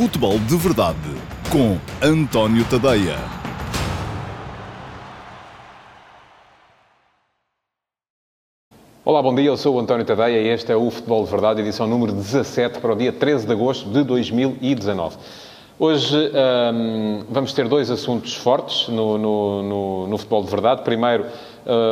Futebol de Verdade com António Tadeia. Olá, bom dia. Eu sou o António Tadeia e este é o Futebol de Verdade, edição número 17 para o dia 13 de agosto de 2019. Hoje hum, vamos ter dois assuntos fortes no, no, no, no futebol de verdade. Primeiro,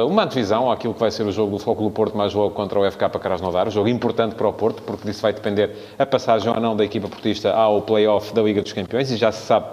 uma antevisão àquilo que vai ser o jogo do Foco do Porto mais logo contra o FK Krasnodar, um jogo importante para o Porto, porque disso vai depender a passagem ou não da equipa portista ao play-off da Liga dos Campeões, e já se sabe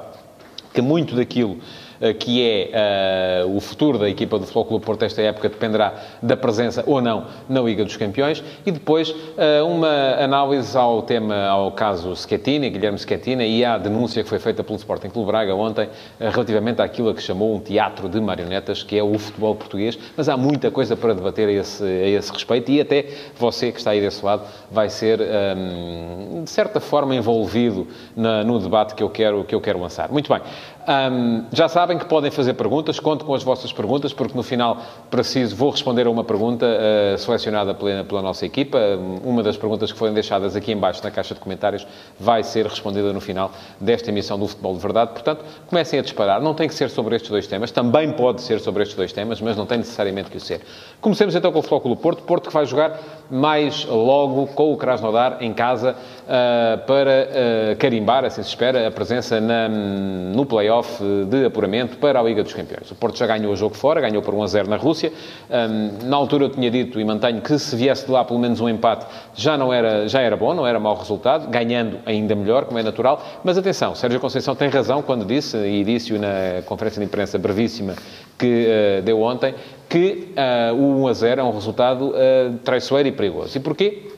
que muito daquilo eh, que é uh, o futuro da equipa do Futebol Clube Porto esta época dependerá da presença ou não na Liga dos Campeões e depois uh, uma análise ao tema, ao caso Schettini, Guilherme Schettini e à denúncia que foi feita pelo Sporting Clube Braga ontem uh, relativamente àquilo a que chamou um teatro de marionetas que é o futebol português, mas há muita coisa para debater a esse, a esse respeito e até você que está aí desse lado vai ser um, de certa forma envolvido na, no debate que eu quero, que eu quero lançar. Muito bem. Um, já sabem que podem fazer perguntas, conto com as vossas perguntas, porque no final preciso, vou responder a uma pergunta uh, selecionada pela, pela, nossa equipa. Uma das perguntas que foram deixadas aqui embaixo na caixa de comentários vai ser respondida no final desta emissão do Futebol de Verdade. Portanto, comecem a disparar. Não tem que ser sobre estes dois temas, também pode ser sobre estes dois temas, mas não tem necessariamente que o ser. Comecemos então com o Flóculo Porto. Porto que vai jogar mais logo com o Krasnodar em casa uh, para uh, carimbar, assim se espera, a presença na, no play-off de apuramento para a Liga dos Campeões. O Porto já ganhou o jogo fora, ganhou por 1 a 0 na Rússia. Um, na altura eu tinha dito e mantenho que se viesse de lá pelo menos um empate já não era, já era bom, não era mau resultado, ganhando ainda melhor, como é natural. Mas atenção, Sérgio Conceição tem razão quando disse, e disse-o na conferência de imprensa brevíssima que uh, deu ontem, que uh, o 1 a 0 é um resultado uh, traiçoeiro e perigoso. E porquê?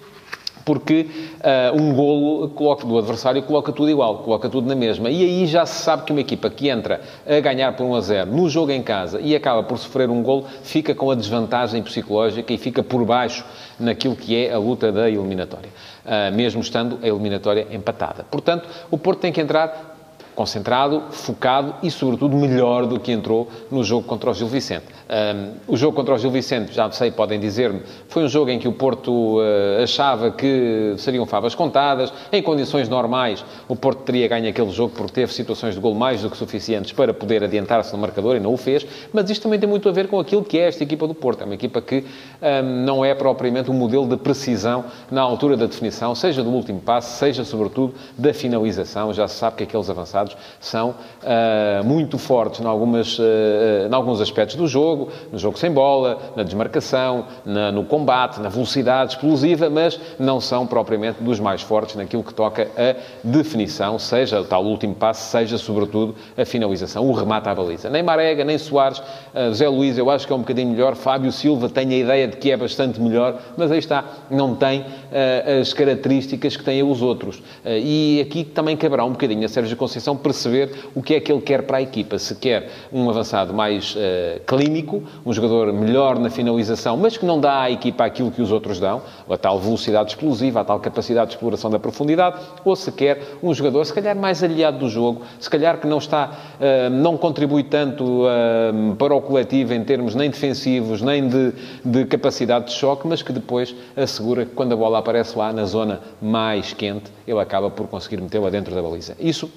porque uh, um golo coloca, do adversário coloca tudo igual, coloca tudo na mesma. E aí já se sabe que uma equipa que entra a ganhar por 1 a 0 no jogo em casa e acaba por sofrer um golo, fica com a desvantagem psicológica e fica por baixo naquilo que é a luta da eliminatória, uh, mesmo estando a eliminatória empatada. Portanto, o Porto tem que entrar concentrado, focado e, sobretudo, melhor do que entrou no jogo contra o Gil Vicente. Um, o jogo contra o Gil Vicente, já sei, podem dizer-me, foi um jogo em que o Porto uh, achava que seriam favas contadas. Em condições normais, o Porto teria ganho aquele jogo porque teve situações de gol mais do que suficientes para poder adiantar-se no marcador e não o fez. Mas isto também tem muito a ver com aquilo que é esta equipa do Porto. É uma equipa que um, não é propriamente um modelo de precisão na altura da definição, seja do último passo, seja, sobretudo, da finalização. Já se sabe que aqueles avançados são uh, muito fortes em, algumas, uh, em alguns aspectos do jogo, no jogo sem bola, na desmarcação, na, no combate, na velocidade explosiva, mas não são propriamente dos mais fortes naquilo que toca a definição, seja o tal último passo, seja, sobretudo, a finalização, o remate à baliza. Nem Marega, nem Soares, uh, Zé Luís, eu acho que é um bocadinho melhor, Fábio Silva tem a ideia de que é bastante melhor, mas aí está, não tem as características que têm os outros. e aqui também caberá um bocadinho a Sérgio Conceição perceber o que é que ele quer para a equipa. Se quer um avançado mais uh, clínico, um jogador melhor na finalização, mas que não dá à equipa aquilo que os outros dão, a tal velocidade explosiva, a tal capacidade de exploração da profundidade, ou se quer um jogador, se calhar mais aliado do jogo, se calhar que não está, uh, não contribui tanto uh, para o coletivo em termos nem defensivos, nem de, de capacidade de choque, mas que depois assegura que quando a bola aparece lá na zona mais quente, ele acaba por conseguir metê-la dentro da baliza. Isso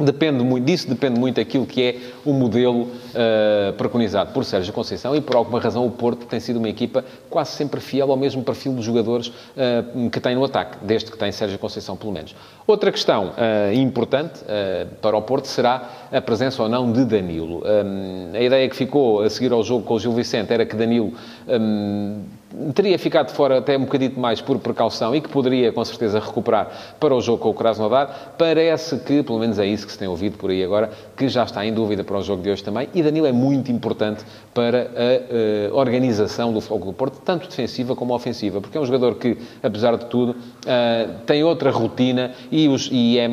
Depende muito, disso depende muito aquilo que é o modelo uh, preconizado por Sérgio Conceição e, por alguma razão, o Porto tem sido uma equipa quase sempre fiel ao mesmo perfil dos jogadores uh, que tem no ataque, desde que tem Sérgio Conceição, pelo menos. Outra questão uh, importante para o Porto será a presença ou não de Danilo. Um, a ideia que ficou a seguir ao jogo com o Gil Vicente era que Danilo um, teria ficado fora até um bocadinho mais por precaução e que poderia, com certeza, recuperar para o jogo com o Krasnodar. Parece que, pelo menos é isso que se tem ouvido por aí agora, que já está em dúvida para o jogo de hoje também. E Danilo é muito importante para a uh, organização do Fogo do Porto, tanto defensiva como ofensiva, porque é um jogador que, apesar de tudo, uh, tem outra rotina e, os, e é,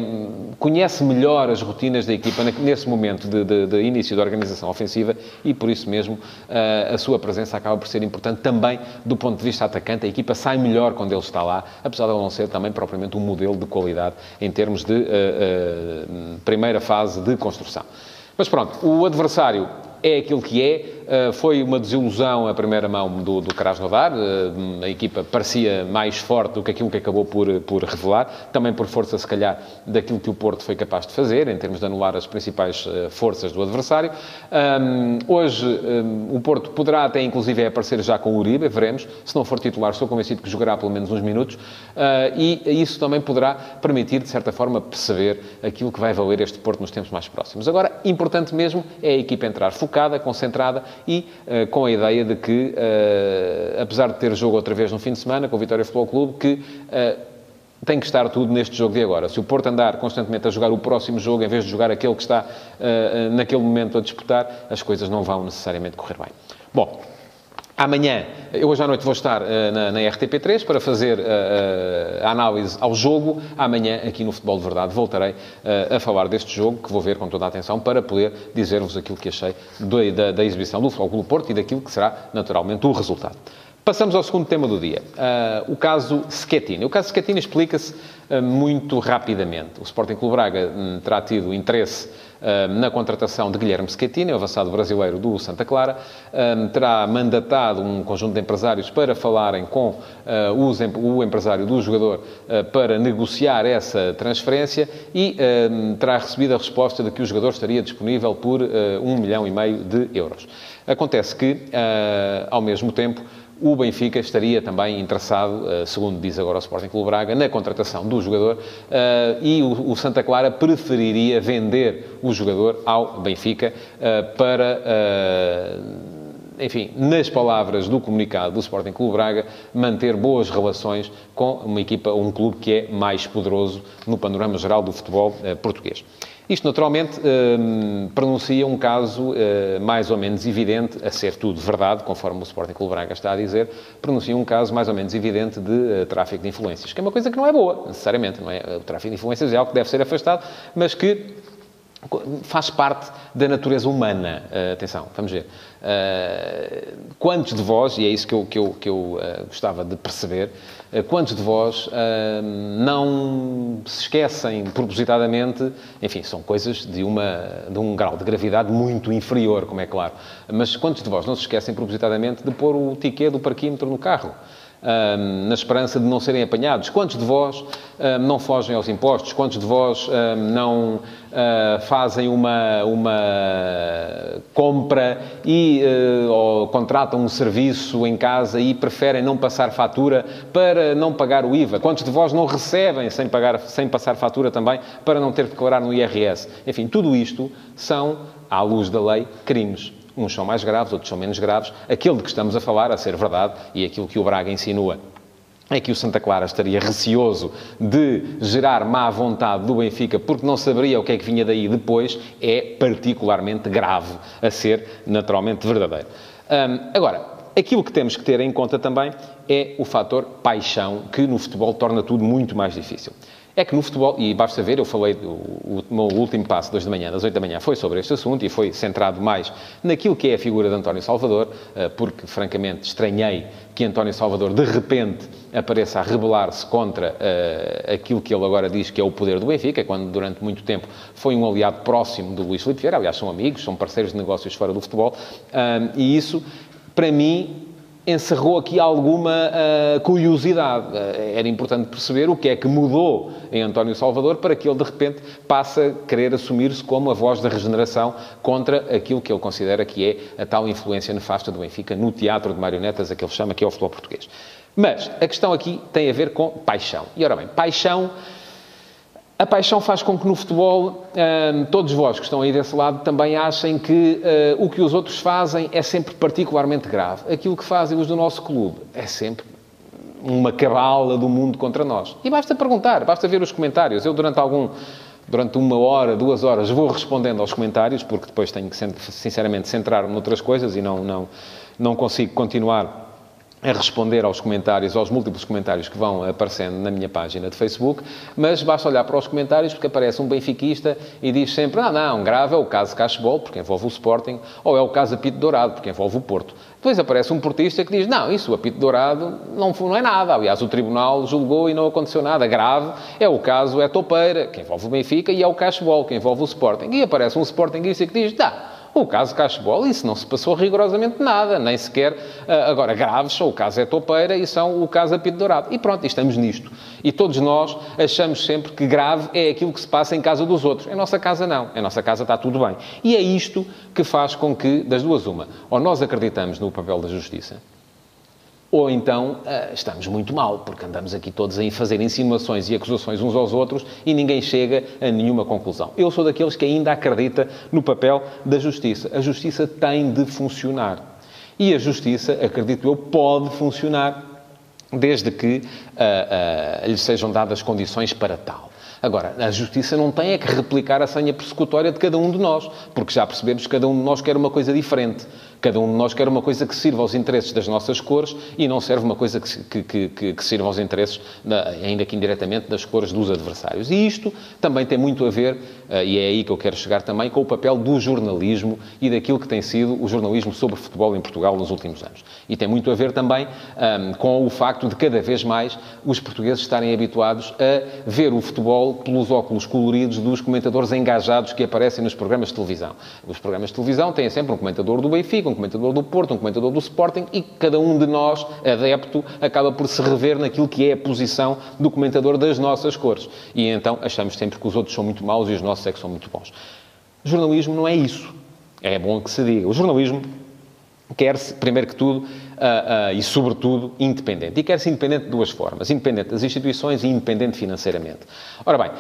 conhece melhor as rotinas da equipa nesse momento de, de, de início da organização ofensiva e, por isso mesmo, uh, a sua presença acaba por ser importante também do ponto de vista atacante, a equipa sai melhor quando ele está lá, apesar de ele não ser também propriamente um modelo de qualidade em termos de uh, uh, primeira fase de construção. Mas pronto, o adversário é aquilo que é. Uh, foi uma desilusão a primeira mão do, do Krasnodar. Uh, a equipa parecia mais forte do que aquilo que acabou por, por revelar. Também por força, se calhar, daquilo que o Porto foi capaz de fazer, em termos de anular as principais uh, forças do adversário. Hoje, o Porto poderá até, inclusive, aparecer já com o Uribe, veremos. Se não for titular, estou convencido que jogará pelo menos uns minutos. e isso também poderá permitir, de certa forma, perceber aquilo que vai valer este Porto nos tempos mais próximos. Agora, importante mesmo é a equipa entrar focada, concentrada e uh, com a ideia de que, uh, apesar de ter jogo outra vez no fim de semana com o Vitória Futebol Clube, que uh, tem que estar tudo neste jogo de agora. Se o Porto andar constantemente a jogar o próximo jogo, em vez de jogar aquele que está naquele momento a disputar, as coisas não vão necessariamente correr bem. Bom, Amanhã, eu hoje à noite vou estar uh, na, na, RTP3 para fazer uh, a análise ao jogo. Amanhã, aqui no Futebol de Verdade, voltarei uh, a falar deste jogo, que vou ver com toda a atenção, para poder dizer-vos aquilo que achei do, da, da, exibição do Futebol Clube Porto e daquilo que será, naturalmente, o resultado. Passamos ao segundo tema do dia, o caso Schettini. O caso Schettini explica-se muito rapidamente. O Sporting Clube Braga um, terá tido interesse na contratação de Guilherme Schettini, o avançado brasileiro do Santa Clara, terá mandatado um conjunto de empresários para falarem com ah, o empresário do jogador ah, para negociar essa transferência e terá recebido a resposta de que o jogador estaria disponível por ah, um milhão e meio de euros. Acontece que, ao mesmo tempo, o Benfica estaria também interessado, eh, segundo diz agora o Sporting Clube Braga, na contratação do jogador eh, e o Santa Clara preferiria vender o jogador ao Benfica eh, para enfim, nas palavras do comunicado do Sporting Clube Braga, manter boas relações com uma equipa, um clube que é mais poderoso no panorama geral do futebol português. Isto, naturalmente, eh, pronuncia um caso eh, mais ou menos evidente, a ser tudo verdade, conforme o Sporting Clube Braga está a dizer, pronuncia um caso mais ou menos evidente de eh, tráfico de influências, que é uma coisa que não é boa, necessariamente, não é? O tráfico de influências é algo que deve ser afastado, mas que faz parte da natureza humana. Uh, atenção, vamos ver. Uh, quantos de vós, e é isso que eu, que eu, que eu uh, gostava de perceber, quantos de vós não se esquecem propositadamente, enfim, são coisas de, uma, de um grau de gravidade muito inferior, como é claro, mas quantos de vós não se esquecem propositadamente de pôr o ticket do parquímetro no carro? Na esperança de não serem apanhados? Quantos de vós não fogem aos impostos? Quantos de vós não uh, fazem uma, uma compra e, uh, ou contratam um serviço em casa e preferem não passar fatura para não pagar o IVA? Quantos de vós não recebem sem, pagar, sem passar fatura também para não ter que declarar no IRS? Enfim, tudo isto são, à luz da lei, crimes. Uns são mais graves, outros são menos graves. Aquele de que estamos a falar, a ser verdade, e aquilo que o Braga insinua é que o Santa Clara estaria receoso de gerar má vontade do Benfica porque não saberia o que é que vinha daí depois, é particularmente grave a ser naturalmente verdadeiro. Agora, aquilo que temos que ter em conta também é o fator paixão, que no futebol torna tudo muito mais difícil é que no futebol, e basta ver, eu falei, o, o meu último passo, das da manhã, das 8 da manhã, foi sobre este assunto e foi centrado mais naquilo que é a figura de António Salvador, eh, porque, francamente, estranhei que António Salvador, de repente, apareça a rebelar-se contra uh, aquilo que ele agora diz que é o poder do Benfica, quando durante muito tempo foi um aliado próximo do Luís Filipe Vieira, aliás, são amigos, são parceiros de negócios fora do futebol, uh, e isso, para mim, encerrou aqui alguma uh, curiosidade. Uh, era importante perceber o que é que mudou em António Salvador para que ele, de repente, passe a querer assumir-se como a voz da regeneração contra aquilo que ele considera que é a tal influência nefasta do Benfica no teatro de marionetas, a que ele chama que é o futebol português. Mas a questão aqui tem a ver com paixão. E, ora bem, paixão a paixão faz com que no futebol hum, todos vós que estão aí desse lado também achem que uh, o que os outros fazem é sempre particularmente grave. Aquilo que fazem os do nosso clube é sempre uma cabala do mundo contra nós. E basta perguntar, basta ver os comentários. Eu, durante algum. Durante uma hora, duas horas, vou respondendo aos comentários, porque depois tenho que, sinceramente, centrar-me noutras coisas e não, não, não consigo continuar a responder aos comentários, aos múltiplos comentários que vão aparecendo na minha página de Facebook, mas basta olhar para os comentários porque aparece um benfiquista e diz sempre, ah não, grave é o caso Cashball, porque envolve o Sporting, ou é o caso Apito Dourado, porque envolve o Porto. Depois aparece um portista que diz, não, isso, o Apito Dourado, não, não é nada. Aliás, o Tribunal julgou e não aconteceu nada. Grave é o caso É Topeira, que envolve o Benfica, e é o Cashball, que envolve o Sporting. E aparece um Sportingista que diz, tá, O caso Cachebol, isso não se passou rigorosamente nada, nem sequer. Ah, agora, graves são o caso é Topeira e são o caso Apito Dourado. E pronto, estamos nisto. E todos nós achamos sempre que grave é aquilo que se passa em casa dos outros. Em nossa casa, não. Em nossa casa está tudo bem. E é isto que faz com que, das duas, uma, ou nós acreditamos no papel da justiça, ou então uh, estamos muito mal, porque andamos aqui todos a fazer insinuações e acusações uns aos outros e ninguém chega a nenhuma conclusão. Eu sou daqueles que ainda acredita no papel da justiça. A justiça tem de funcionar. E a justiça, acredito eu, pode funcionar desde que uh, uh, lhe sejam dadas condições para tal. Agora, a justiça não tem é que replicar a senha persecutória de cada um de nós, porque já percebemos que cada um de nós quer uma coisa diferente. Cada um de nós quer uma coisa que sirva aos interesses das nossas cores e não serve uma coisa que, que, que, que sirva aos interesses, ainda que indiretamente, das cores dos adversários. E isto também tem muito a ver, eh, e é aí que eu quero chegar também, com o papel do jornalismo e daquilo que tem sido o jornalismo sobre futebol em Portugal nos últimos anos. E tem muito a ver também um, com o facto de cada vez mais os portugueses estarem habituados a ver o futebol pelos óculos coloridos dos comentadores engajados que aparecem nos programas de televisão. Os programas de televisão têm sempre um comentador do Benfica, um comentador do Porto, um comentador do Sporting e cada um de nós, adepto, acaba por se rever naquilo que é a posição do comentador das nossas cores. E então achamos sempre que os outros são muito maus e os nossos é que são muito bons. O jornalismo não é isso. É bom que se diga. O jornalismo quer-se, primeiro que tudo, uh, uh, e sobretudo, independente. E quer-se independente de duas formas. Independente das instituições e independente financeiramente. Ora bem,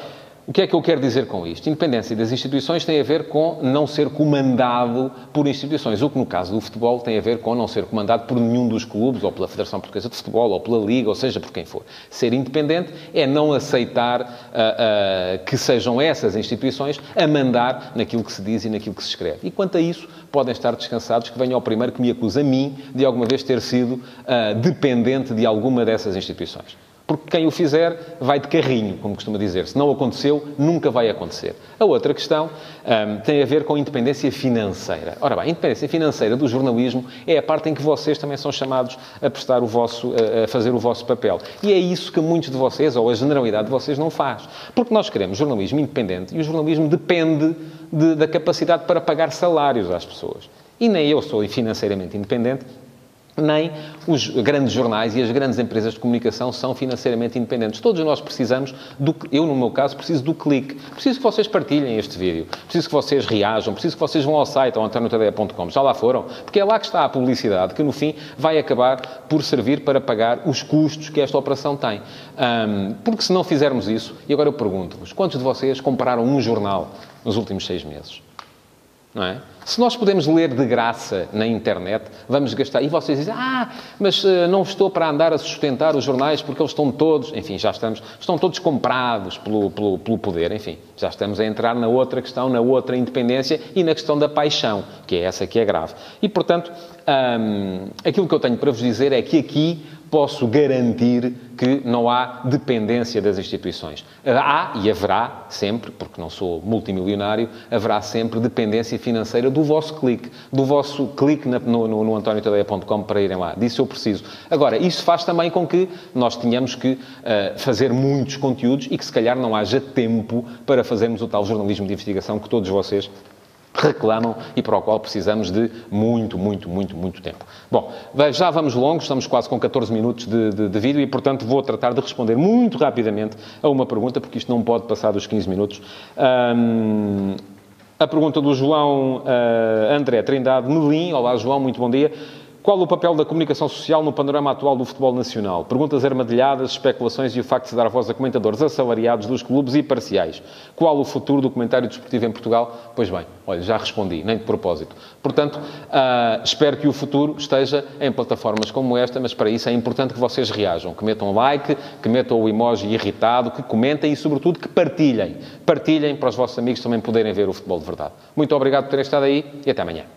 o que é que eu quero dizer com isto? Independência das instituições tem a ver com não ser comandado por instituições, o que no caso do futebol tem a ver com não ser comandado por nenhum dos clubes, ou pela Federação Portuguesa de Futebol, ou pela Liga, ou seja, por quem for. Ser independente é não aceitar uh, uh, que sejam essas instituições a mandar naquilo que se diz e naquilo que se escreve. E quanto a isso, podem estar descansados que venha ao primeiro que me acusa a mim de alguma vez ter sido uh, dependente de alguma dessas instituições porque quem o fizer vai de carrinho, como costuma dizer. Se não aconteceu, nunca vai acontecer. A outra questão um, tem a ver com a independência financeira. Ora bem, a independência financeira do jornalismo é a parte em que vocês também são chamados a prestar o vosso, a fazer o vosso papel. E é isso que muitos de vocês, ou a generalidade de vocês, não faz. Porque nós queremos jornalismo independente e o jornalismo depende de, da capacidade para pagar salários às pessoas. E nem eu sou financeiramente independente, nem os grandes jornais e as grandes empresas de comunicação são financeiramente independentes. Todos nós precisamos, do, eu no meu caso, preciso do clique. Preciso que vocês partilhem este vídeo. Preciso que vocês reajam. Preciso que vocês vão ao site, ao antoniotadeia.com. Já lá foram? Porque é lá que está a publicidade, que no fim vai acabar por servir para pagar os custos que esta operação tem. Um, porque se não fizermos isso, e agora eu pergunto-vos, quantos de vocês compraram um jornal nos últimos seis meses? Não é? Se nós podemos ler de graça na internet, vamos gastar. E vocês dizem, ah, mas uh, não estou para andar a sustentar os jornais porque eles estão todos, enfim, já estamos, estão todos comprados pelo, pelo, pelo poder, enfim, já estamos a entrar na outra questão, na outra independência e na questão da paixão, que é essa que é grave. E, portanto, aquilo que eu tenho para vos dizer é que aqui posso garantir que não há dependência das instituições. Há e haverá sempre, porque não sou multimilionário, haverá sempre dependência financeira do vosso clique, do vosso clique no, no, no antoniotadeia.com para irem lá. Disso eu preciso. Agora, isso faz também com que nós tenhamos que uh, fazer muitos conteúdos e que se calhar não haja tempo para fazermos o tal jornalismo de investigação que todos vocês reclamam e para o qual precisamos de muito, muito, muito, muito tempo. Bom, já vamos longos, estamos quase com 14 minutos de, de, de, vídeo e, portanto, vou tratar de responder muito rapidamente a uma pergunta, porque isto não pode passar dos 15 minutos. Um, a pergunta do João uh, André Trindade Melim. Olá, João, muito bom dia. Qual o papel da comunicação social no panorama atual do futebol nacional? Perguntas armadilhadas, especulações e o facto de dar voz a comentadores assalariados dos clubes e parciais. Qual o futuro do comentário desportivo em Portugal? Pois bem, olha, já respondi, nem de propósito. Portanto, uh, espero que o futuro esteja em plataformas como esta, mas para isso é importante que vocês reajam, que metam like, que metam o emoji irritado, que comentem e, sobretudo, que partilhem. Partilhem para os vossos amigos também poderem ver o futebol de verdade. Muito obrigado por terem estado aí e até amanhã.